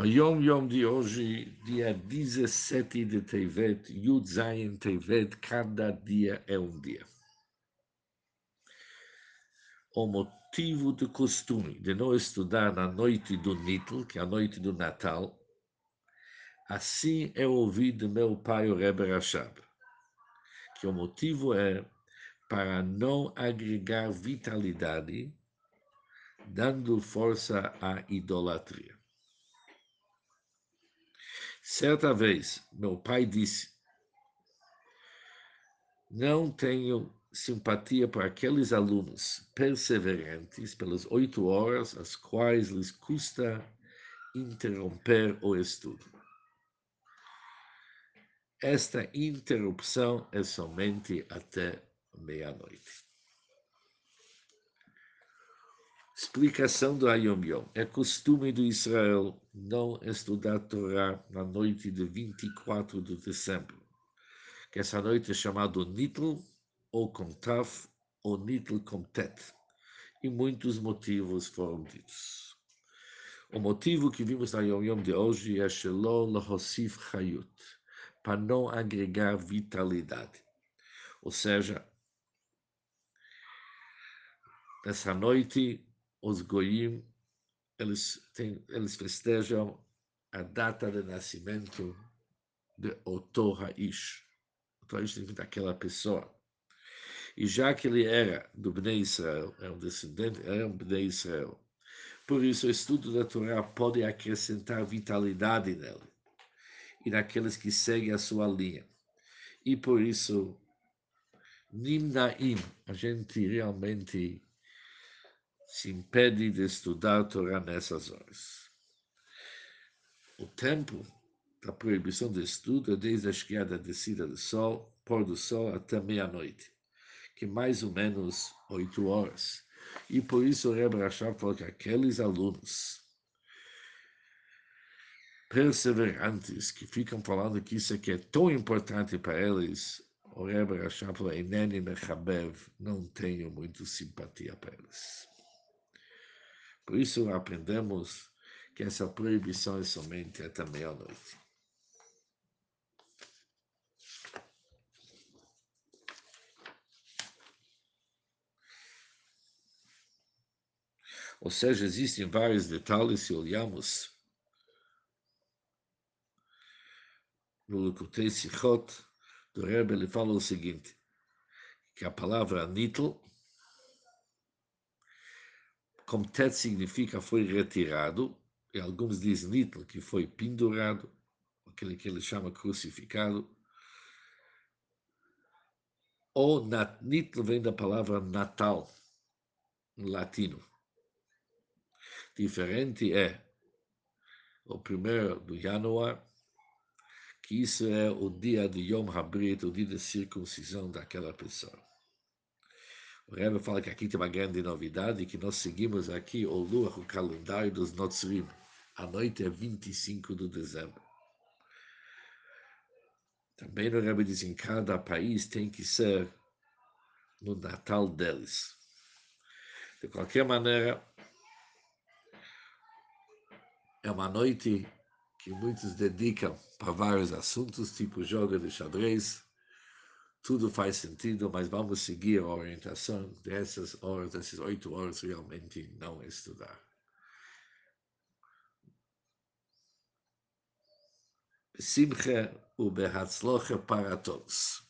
De hoje, dia 17 de Yud Zayin Tevet, cada dia é um dia. O motivo do costume de não estudar na noite do Nitl, que é a noite do Natal, assim é ouvido meu pai, o Rebbe Rashab, que o motivo é para não agregar vitalidade, dando força à idolatria. Certa vez, meu pai disse: Não tenho simpatia por aqueles alunos perseverantes pelas oito horas as quais lhes custa interromper o estudo. Esta interrupção é somente até meia-noite. Explicação do Ayom Yom. É costume do Israel não estudar Torá na noite de 24 de dezembro, que essa noite é chamada Nitl, ou com Taf, ou Nitl com Tet. E muitos motivos foram ditos. O motivo que vimos na Yom Yom de hoje é Shelo Lahosif Chayut, para não agregar vitalidade. Ou seja, nessa noite os goyim eles têm, eles festejam a data de nascimento de Oto Haish. Oto Haish significa aquela pessoa. E já que ele era do Bnei Israel, é um descendente, era um Bnei Israel, por isso o estudo da Torá pode acrescentar vitalidade nele e naqueles que seguem a sua linha. E por isso, Nimnaim, a gente realmente se impede de estudar a Torá nessas horas. O tempo da proibição de estudo é desde a esquiada da descida do sol, pôr do sol, até meia-noite, que é mais ou menos oito horas. E por isso o Rebbe Rashab falou que aqueles alunos perseverantes que ficam falando que isso aqui é tão importante para eles, o Rebbe Rashab falou, não tenho muito simpatia para eles. Por isso aprendemos que essa proibição é somente até meia-noite. Ou seja, existem vários detalhes se olhamos no Lukutei Sichot do Rebbe, ele fala o seguinte, que a palavra nitl como tet significa foi retirado, e alguns dizem nitl, que foi pendurado, aquele que ele chama crucificado. Ou nat, nitl vem da palavra natal, em latino. Diferente é o primeiro do Januar, que isso é o dia de Yom Habrit, o dia de circuncisão daquela pessoa. O Rebbe fala que aqui tem uma grande novidade, que nós seguimos aqui o lua, o calendário dos Notzrim. A noite é 25 de dezembro. Também o Rebbe diz em cada país tem que ser no Natal deles. De qualquer maneira, é uma noite que muitos dedicam para vários assuntos, tipo jogo de xadrez, tudo faz sentido, mas vamos seguir a orientação dessas horas, dessas oito horas, realmente não estudar. Simcha u para todos.